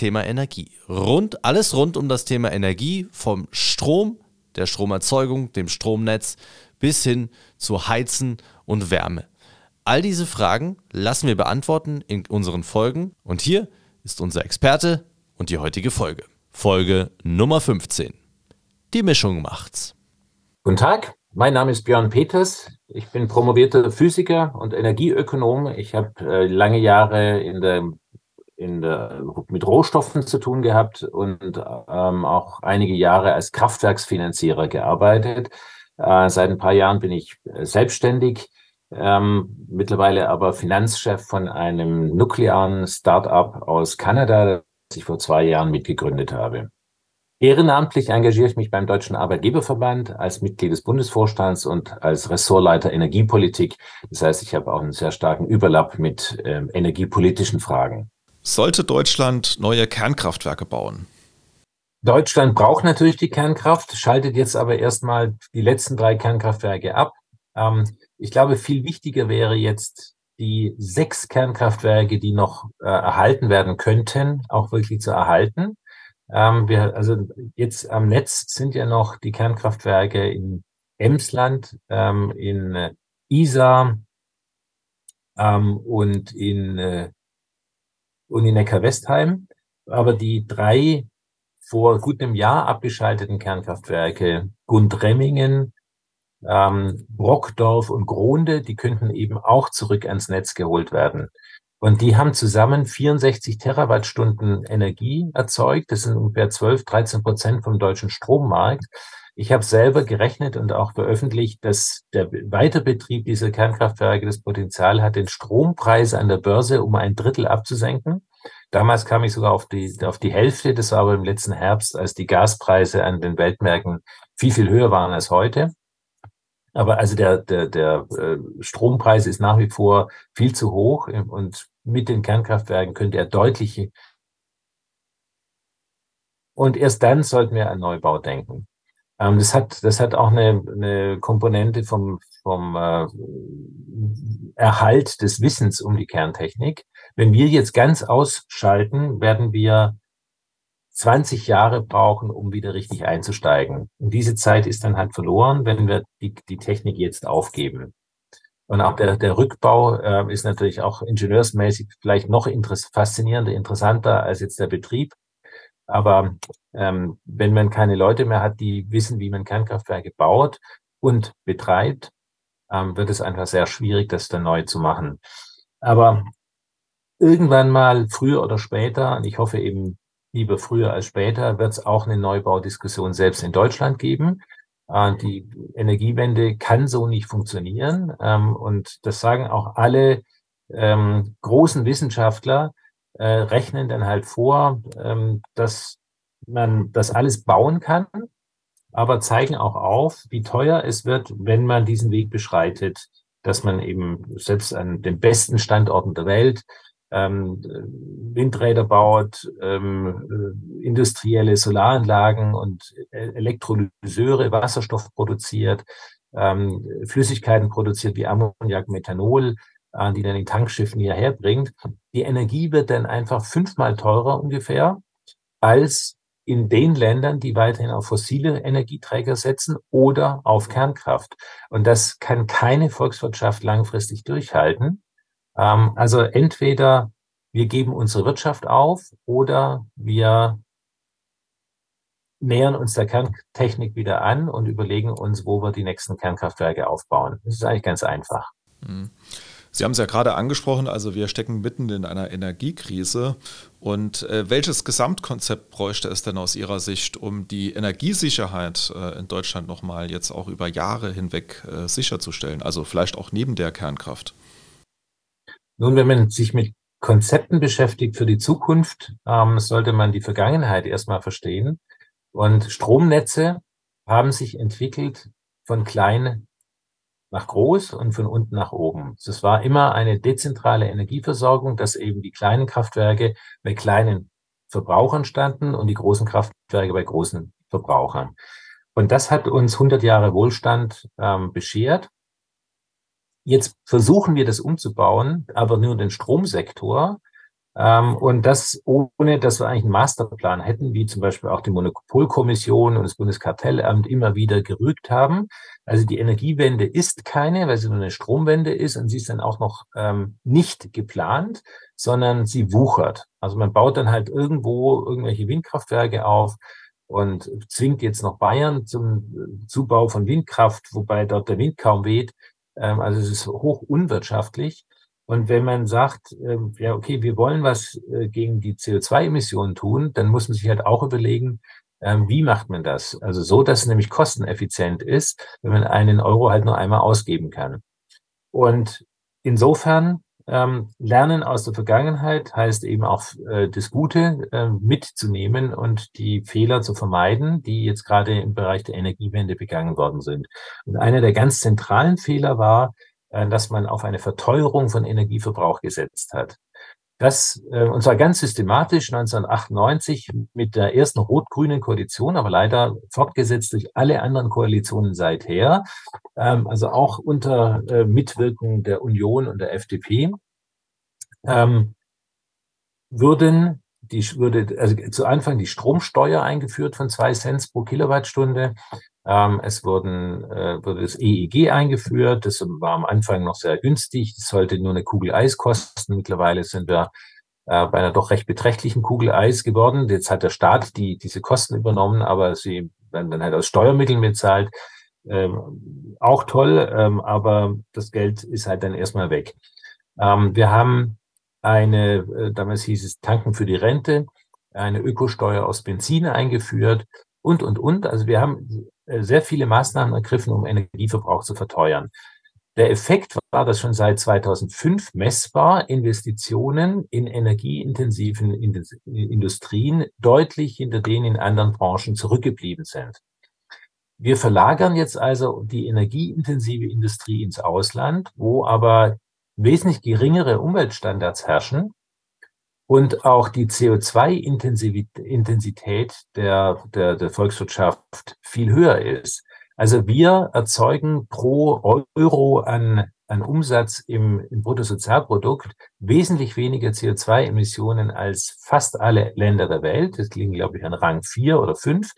Thema Energie. Rund, alles rund um das Thema Energie, vom Strom, der Stromerzeugung, dem Stromnetz bis hin zu Heizen und Wärme. All diese Fragen lassen wir beantworten in unseren Folgen und hier ist unser Experte und die heutige Folge. Folge Nummer 15. Die Mischung macht's. Guten Tag, mein Name ist Björn Peters. Ich bin promovierter Physiker und Energieökonom. Ich habe äh, lange Jahre in der in der, mit Rohstoffen zu tun gehabt und ähm, auch einige Jahre als Kraftwerksfinanzierer gearbeitet. Äh, seit ein paar Jahren bin ich äh, selbstständig, ähm, mittlerweile aber Finanzchef von einem nuklearen Start-up aus Kanada, das ich vor zwei Jahren mitgegründet habe. Ehrenamtlich engagiere ich mich beim Deutschen Arbeitgeberverband als Mitglied des Bundesvorstands und als Ressortleiter Energiepolitik. Das heißt, ich habe auch einen sehr starken Überlapp mit äh, energiepolitischen Fragen. Sollte Deutschland neue Kernkraftwerke bauen? Deutschland braucht natürlich die Kernkraft, schaltet jetzt aber erstmal die letzten drei Kernkraftwerke ab. Ähm, ich glaube, viel wichtiger wäre jetzt die sechs Kernkraftwerke, die noch äh, erhalten werden könnten, auch wirklich zu erhalten. Ähm, wir, also jetzt am Netz sind ja noch die Kernkraftwerke in Emsland, ähm, in Isar und in äh, und in Neckar-Westheim. Aber die drei vor gut einem Jahr abgeschalteten Kernkraftwerke Gundremmingen, ähm, Brockdorf und Gronde, die könnten eben auch zurück ans Netz geholt werden. Und die haben zusammen 64 Terawattstunden Energie erzeugt. Das sind ungefähr 12, 13 Prozent vom deutschen Strommarkt. Ich habe selber gerechnet und auch veröffentlicht, dass der Weiterbetrieb dieser Kernkraftwerke das Potenzial hat, den Strompreis an der Börse um ein Drittel abzusenken. Damals kam ich sogar auf die, auf die Hälfte. Das war aber im letzten Herbst, als die Gaspreise an den Weltmärkten viel, viel höher waren als heute. Aber also der, der, der äh, Strompreis ist nach wie vor viel zu hoch und mit den Kernkraftwerken könnte er deutliche und erst dann sollten wir an Neubau denken. Ähm, das hat, das hat auch eine, eine Komponente vom, vom äh, Erhalt des Wissens um die Kerntechnik. Wenn wir jetzt ganz ausschalten, werden wir 20 Jahre brauchen, um wieder richtig einzusteigen. Und diese Zeit ist dann halt verloren, wenn wir die, die Technik jetzt aufgeben. Und auch der, der Rückbau äh, ist natürlich auch ingenieursmäßig vielleicht noch interess faszinierender, interessanter als jetzt der Betrieb. Aber ähm, wenn man keine Leute mehr hat, die wissen, wie man Kernkraftwerke baut und betreibt, ähm, wird es einfach sehr schwierig, das dann neu zu machen. Aber irgendwann mal, früher oder später, und ich hoffe eben lieber früher als später, wird es auch eine Neubaudiskussion selbst in Deutschland geben. Äh, die Energiewende kann so nicht funktionieren. Ähm, und das sagen auch alle ähm, großen Wissenschaftler, äh, rechnen dann halt vor, ähm, dass man das alles bauen kann, aber zeigen auch auf, wie teuer es wird, wenn man diesen Weg beschreitet, dass man eben selbst an den besten Standorten der Welt ähm, Windräder baut, ähm, äh, industrielle Solaranlagen und Elektrolyseure, Wasserstoff produziert, ähm, Flüssigkeiten produziert wie Ammoniak, Methanol, die dann in Tankschiffen hierher bringt. Die Energie wird dann einfach fünfmal teurer ungefähr als in den Ländern, die weiterhin auf fossile Energieträger setzen oder auf Kernkraft. Und das kann keine Volkswirtschaft langfristig durchhalten. Ähm, also entweder wir geben unsere Wirtschaft auf oder wir nähern uns der Kerntechnik wieder an und überlegen uns, wo wir die nächsten Kernkraftwerke aufbauen. Das ist eigentlich ganz einfach. Mhm. Sie haben es ja gerade angesprochen, also wir stecken mitten in einer Energiekrise. Und äh, welches Gesamtkonzept bräuchte es denn aus Ihrer Sicht, um die Energiesicherheit äh, in Deutschland nochmal jetzt auch über Jahre hinweg äh, sicherzustellen? Also vielleicht auch neben der Kernkraft? Nun, wenn man sich mit Konzepten beschäftigt für die Zukunft, ähm, sollte man die Vergangenheit erstmal verstehen. Und Stromnetze haben sich entwickelt von klein nach groß und von unten nach oben. Es war immer eine dezentrale Energieversorgung, dass eben die kleinen Kraftwerke bei kleinen Verbrauchern standen und die großen Kraftwerke bei großen Verbrauchern. Und das hat uns 100 Jahre Wohlstand ähm, beschert. Jetzt versuchen wir das umzubauen, aber nur den Stromsektor. Ähm, und das ohne, dass wir eigentlich einen Masterplan hätten, wie zum Beispiel auch die Monopolkommission und das Bundeskartellamt immer wieder gerügt haben. Also die Energiewende ist keine, weil sie nur eine Stromwende ist und sie ist dann auch noch ähm, nicht geplant, sondern sie wuchert. Also man baut dann halt irgendwo irgendwelche Windkraftwerke auf und zwingt jetzt noch Bayern zum Zubau von Windkraft, wobei dort der Wind kaum weht. Ähm, also es ist hoch unwirtschaftlich. Und wenn man sagt, ähm, ja, okay, wir wollen was äh, gegen die CO2-Emissionen tun, dann muss man sich halt auch überlegen, ähm, wie macht man das? Also so, dass es nämlich kosteneffizient ist, wenn man einen Euro halt nur einmal ausgeben kann. Und insofern ähm, Lernen aus der Vergangenheit heißt eben auch äh, das Gute äh, mitzunehmen und die Fehler zu vermeiden, die jetzt gerade im Bereich der Energiewende begangen worden sind. Und einer der ganz zentralen Fehler war, äh, dass man auf eine Verteuerung von Energieverbrauch gesetzt hat. Das, äh, und zwar ganz systematisch 1998 mit der ersten rot-grünen Koalition, aber leider fortgesetzt durch alle anderen Koalitionen seither, ähm, also auch unter äh, Mitwirkung der Union und der FDP, ähm, würden die würde also zu Anfang die Stromsteuer eingeführt von zwei Cent pro Kilowattstunde. Ähm, es wurden, äh, wurde das EEG eingeführt. Das war am Anfang noch sehr günstig. Das sollte nur eine Kugel Eis kosten. Mittlerweile sind wir äh, bei einer doch recht beträchtlichen Kugel Eis geworden. Jetzt hat der Staat die, diese Kosten übernommen, aber sie werden dann halt aus Steuermitteln bezahlt. Ähm, auch toll, ähm, aber das Geld ist halt dann erstmal weg. Ähm, wir haben eine, äh, damals hieß es Tanken für die Rente, eine Ökosteuer aus Benzin eingeführt und, und, und. Also wir haben sehr viele Maßnahmen ergriffen, um Energieverbrauch zu verteuern. Der Effekt war, dass schon seit 2005 messbar Investitionen in energieintensiven Industrien deutlich hinter denen in anderen Branchen zurückgeblieben sind. Wir verlagern jetzt also die energieintensive Industrie ins Ausland, wo aber wesentlich geringere Umweltstandards herrschen und auch die CO2-Intensität der, der, der Volkswirtschaft viel höher ist. Also wir erzeugen pro Euro an, an Umsatz im, im Bruttosozialprodukt wesentlich weniger CO2-Emissionen als fast alle Länder der Welt. Das liegen, glaube ich, an Rang vier oder fünf.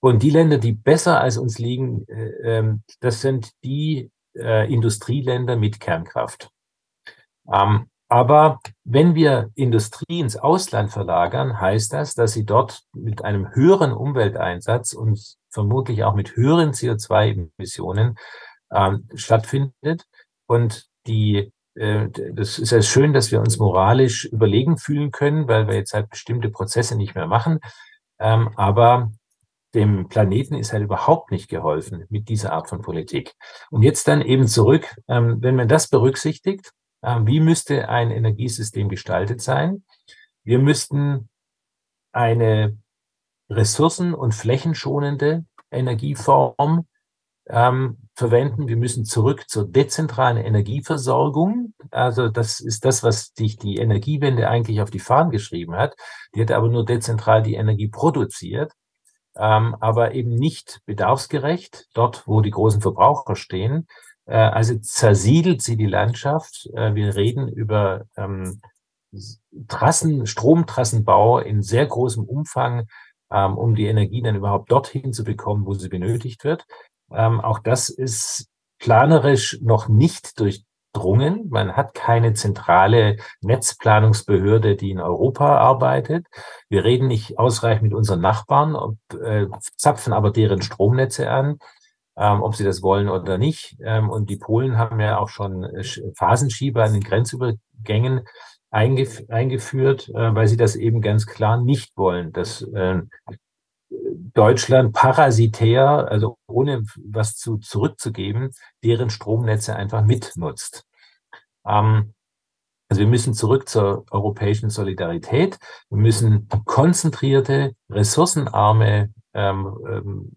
Und die Länder, die besser als uns liegen, äh, ähm, das sind die äh, Industrieländer mit Kernkraft. Ähm, aber wenn wir Industrie ins Ausland verlagern, heißt das, dass sie dort mit einem höheren Umwelteinsatz und vermutlich auch mit höheren CO2-Emissionen ähm, stattfindet. Und die, äh, das ist ja schön, dass wir uns moralisch überlegen fühlen können, weil wir jetzt halt bestimmte Prozesse nicht mehr machen. Ähm, aber dem Planeten ist halt überhaupt nicht geholfen mit dieser Art von Politik. Und jetzt dann eben zurück, ähm, wenn man das berücksichtigt, wie müsste ein Energiesystem gestaltet sein? Wir müssten eine ressourcen- und flächenschonende Energieform ähm, verwenden. Wir müssen zurück zur dezentralen Energieversorgung. Also das ist das, was sich die Energiewende eigentlich auf die Fahnen geschrieben hat. Die hat aber nur dezentral die Energie produziert, ähm, aber eben nicht bedarfsgerecht, dort, wo die großen Verbraucher stehen, also zersiedelt sie die Landschaft. Äh, wir reden über ähm, Trassen, Stromtrassenbau in sehr großem Umfang, ähm, um die Energie dann überhaupt dorthin zu bekommen, wo sie benötigt wird. Ähm, auch das ist planerisch noch nicht durchdrungen. Man hat keine zentrale Netzplanungsbehörde, die in Europa arbeitet. Wir reden nicht ausreichend mit unseren Nachbarn, äh, zapfen aber deren Stromnetze an ähm, ob sie das wollen oder nicht. Ähm, und die Polen haben ja auch schon äh, Phasenschieber an den Grenzübergängen eingef eingeführt, äh, weil sie das eben ganz klar nicht wollen, dass äh, Deutschland parasitär, also ohne was zu, zurückzugeben, deren Stromnetze einfach mitnutzt. Ähm, also wir müssen zurück zur europäischen Solidarität. Wir müssen konzentrierte, ressourcenarme ähm, ähm,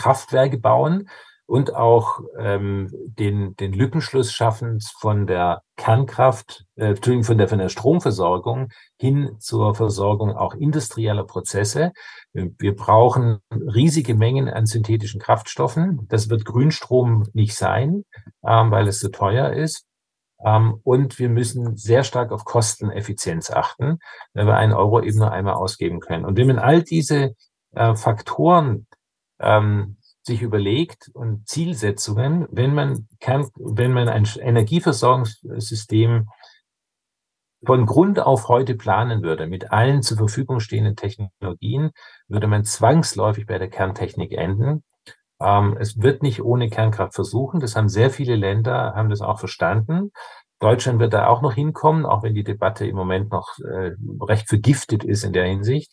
Kraftwerke bauen und auch ähm, den, den Lückenschluss schaffen von der Kernkraft, äh, von der, von der Stromversorgung hin zur Versorgung auch industrieller Prozesse. Wir brauchen riesige Mengen an synthetischen Kraftstoffen. Das wird Grünstrom nicht sein, ähm, weil es so teuer ist. Ähm, und wir müssen sehr stark auf Kosteneffizienz achten, weil wir einen Euro eben nur einmal ausgeben können. Und wenn man all diese äh, Faktoren ähm, sich überlegt und Zielsetzungen, wenn man kann, wenn man ein Energieversorgungssystem von Grund auf heute planen würde, mit allen zur Verfügung stehenden Technologien, würde man zwangsläufig bei der Kerntechnik enden. Ähm, es wird nicht ohne Kernkraft versuchen. Das haben sehr viele Länder, haben das auch verstanden. Deutschland wird da auch noch hinkommen, auch wenn die Debatte im Moment noch äh, recht vergiftet ist in der Hinsicht.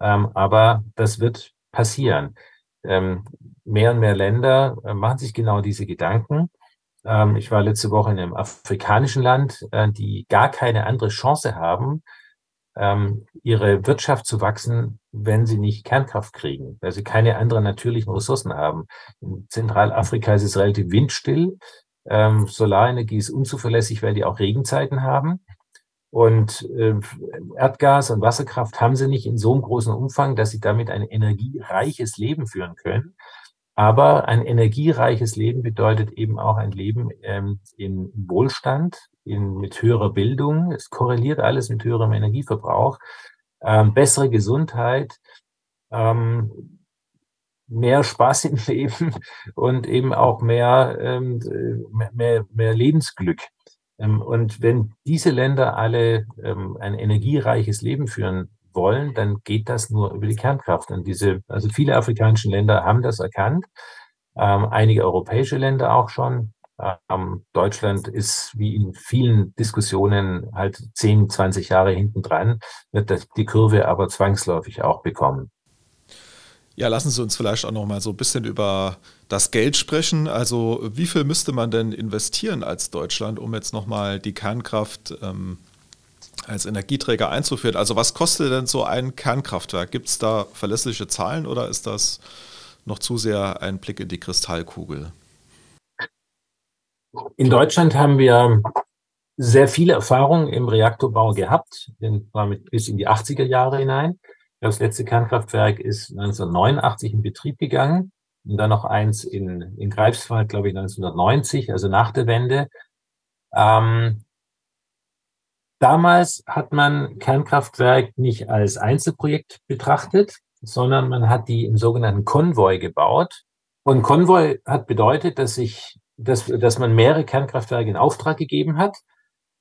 Ähm, aber das wird passieren mehr und mehr Länder äh, machen sich genau diese Gedanken. Ähm, ich war letzte Woche in einem afrikanischen Land, äh, die gar keine andere Chance haben, ähm, ihre Wirtschaft zu wachsen, wenn sie nicht Kernkraft kriegen, weil sie keine anderen natürlichen Ressourcen haben. In Zentralafrika ist es relativ windstill. Ähm, Solarenergie ist unzuverlässig, weil die auch Regenzeiten haben. Und äh, Erdgas und Wasserkraft haben sie nicht in so einem großen Umfang, dass sie damit ein energiereiches Leben führen können. Aber ein energiereiches Leben bedeutet eben auch ein Leben ähm, in Wohlstand, in, mit höherer Bildung. Es korreliert alles mit höherem Energieverbrauch, ähm, bessere Gesundheit, ähm, mehr Spaß im Leben und eben auch mehr, ähm, mehr, mehr Lebensglück. Ähm, und wenn diese Länder alle ähm, ein energiereiches Leben führen wollen, dann geht das nur über die Kernkraft. Und diese, also viele afrikanische Länder haben das erkannt, ähm, einige europäische Länder auch schon. Deutschland ist wie in vielen Diskussionen halt 10, 20 Jahre hinten dran, wird die Kurve aber zwangsläufig auch bekommen. Ja, lassen Sie uns vielleicht auch noch mal so ein bisschen über das Geld sprechen. Also wie viel müsste man denn investieren als Deutschland, um jetzt nochmal die Kernkraft ähm, als Energieträger einzuführen? Also was kostet denn so ein Kernkraftwerk? Gibt es da verlässliche Zahlen oder ist das noch zu sehr ein Blick in die Kristallkugel? In Deutschland haben wir sehr viele Erfahrungen im Reaktorbau gehabt, bis in die 80er Jahre hinein. Das letzte Kernkraftwerk ist 1989 in Betrieb gegangen und dann noch eins in, in Greifswald, glaube ich, 1990, also nach der Wende. Ähm, damals hat man Kernkraftwerk nicht als Einzelprojekt betrachtet, sondern man hat die im sogenannten Konvoi gebaut. Und Konvoi hat bedeutet, dass sich, dass, dass man mehrere Kernkraftwerke in Auftrag gegeben hat.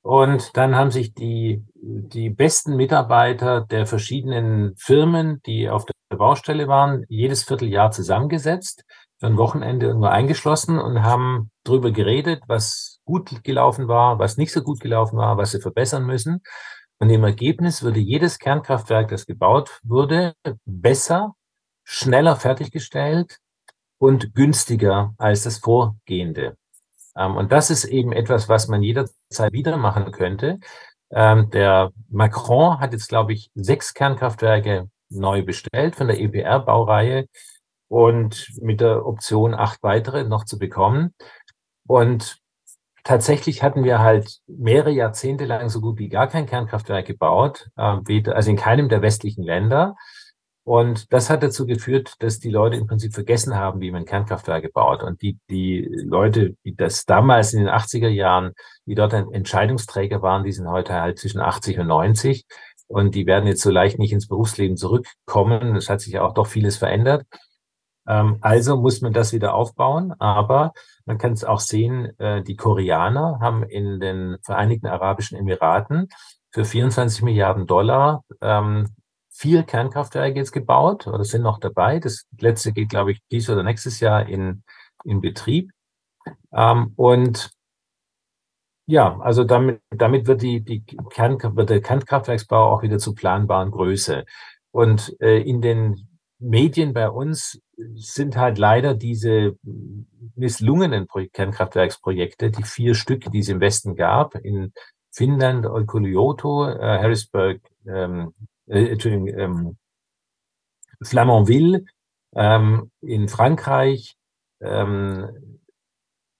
Und dann haben sich die, die besten Mitarbeiter der verschiedenen Firmen, die auf der Baustelle waren, jedes Vierteljahr zusammengesetzt, für ein Wochenende irgendwo eingeschlossen und haben darüber geredet, was gut gelaufen war, was nicht so gut gelaufen war, was sie verbessern müssen. Und im Ergebnis würde jedes Kernkraftwerk, das gebaut wurde, besser, schneller fertiggestellt und günstiger als das vorgehende. Ähm, und das ist eben etwas, was man jederzeit wieder machen könnte. Ähm, der Macron hat jetzt, glaube ich, sechs Kernkraftwerke neu bestellt von der EPR-Baureihe und mit der Option acht weitere noch zu bekommen. Und tatsächlich hatten wir halt mehrere Jahrzehnte lang so gut wie gar kein Kernkraftwerk gebaut, äh, also in keinem der westlichen Länder. Und das hat dazu geführt, dass die Leute im Prinzip vergessen haben, wie man Kernkraftwerke baut. Und die, die Leute, die das damals in den 80er Jahren, die dort Entscheidungsträger waren, die sind heute halt zwischen 80 und 90. Und die werden jetzt so leicht nicht ins Berufsleben zurückkommen. Es hat sich ja auch doch vieles verändert. Ähm, also muss man das wieder aufbauen. Aber man kann es auch sehen, äh, die Koreaner haben in den Vereinigten Arabischen Emiraten für 24 Milliarden Dollar ähm, vier Kernkraftwerke jetzt gebaut oder sind noch dabei. Das letzte geht, glaube ich, dies oder nächstes Jahr in, in Betrieb. Ähm, und ja, also damit, damit wird, die, die Kern, wird der Kernkraftwerksbau auch wieder zu planbaren Größe. Und äh, in den Medien bei uns sind halt leider diese misslungenen Kernkraftwerksprojekte, die vier Stück, die es im Westen gab, in Finnland, Olkiluoto, äh, Harrisburg, ähm, äh, Entschuldigung, ähm, Flamanville ähm, in Frankreich, ähm,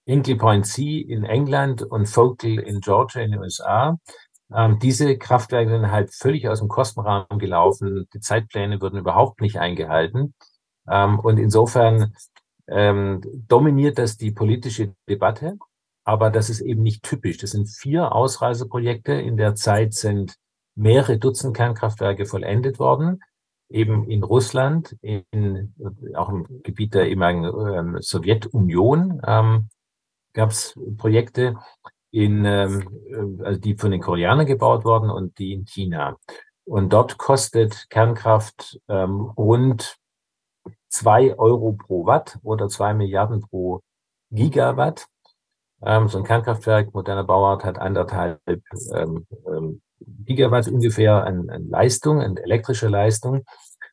Hinkley Point C in England und Focal in Georgia in den USA. Ähm, diese Kraftwerke sind halt völlig aus dem Kostenrahmen gelaufen. Die Zeitpläne wurden überhaupt nicht eingehalten. Ähm, und insofern ähm, dominiert das die politische Debatte. Aber das ist eben nicht typisch. Das sind vier Ausreiseprojekte. In der Zeit sind mehrere Dutzend Kernkraftwerke vollendet worden. Eben in Russland, in, auch im Gebiet der ehemaligen ähm, Sowjetunion ähm, gab es Projekte, in, ähm, also die von den Koreanern gebaut worden und die in China. Und dort kostet Kernkraft ähm, rund zwei Euro pro Watt oder zwei Milliarden pro Gigawatt. Ähm, so ein Kernkraftwerk, moderner Bauart, hat anderthalb ähm, ähm, Gigawatt ungefähr an, an Leistung, an elektrischer Leistung.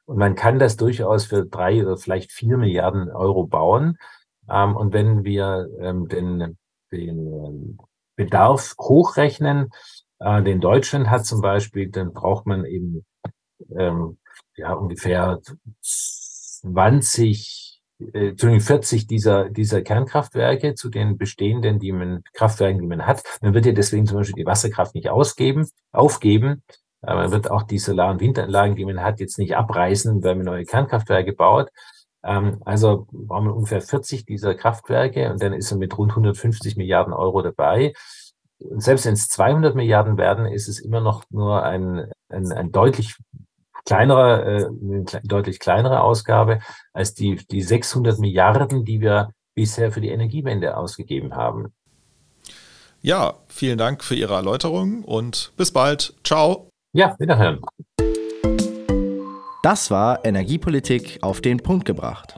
Und man kann das durchaus für drei oder vielleicht vier Milliarden Euro bauen. Ähm, und wenn wir ähm, den, den ähm, Bedarf hochrechnen, äh, den Deutschland hat zum Beispiel, dann braucht man eben ähm, ja ungefähr 20, äh, 40 dieser, dieser Kernkraftwerke zu den bestehenden, die man, Kraftwerken, die man hat. Man wird ja deswegen zum Beispiel die Wasserkraft nicht ausgeben, aufgeben. Man wird auch die Solar- und Windanlagen, die man hat, jetzt nicht abreißen, weil man neue Kernkraftwerke baut. Ähm, also brauchen wir ungefähr 40 dieser Kraftwerke und dann ist er mit rund 150 Milliarden Euro dabei. Und selbst wenn es 200 Milliarden werden, ist es immer noch nur ein, ein, ein deutlich kleinerer, äh, eine deutlich kleinere Ausgabe als die, die 600 Milliarden, die wir bisher für die Energiewende ausgegeben haben. Ja, vielen Dank für Ihre Erläuterung und bis bald. Ciao. Ja, wiederhören. Das war Energiepolitik auf den Punkt gebracht.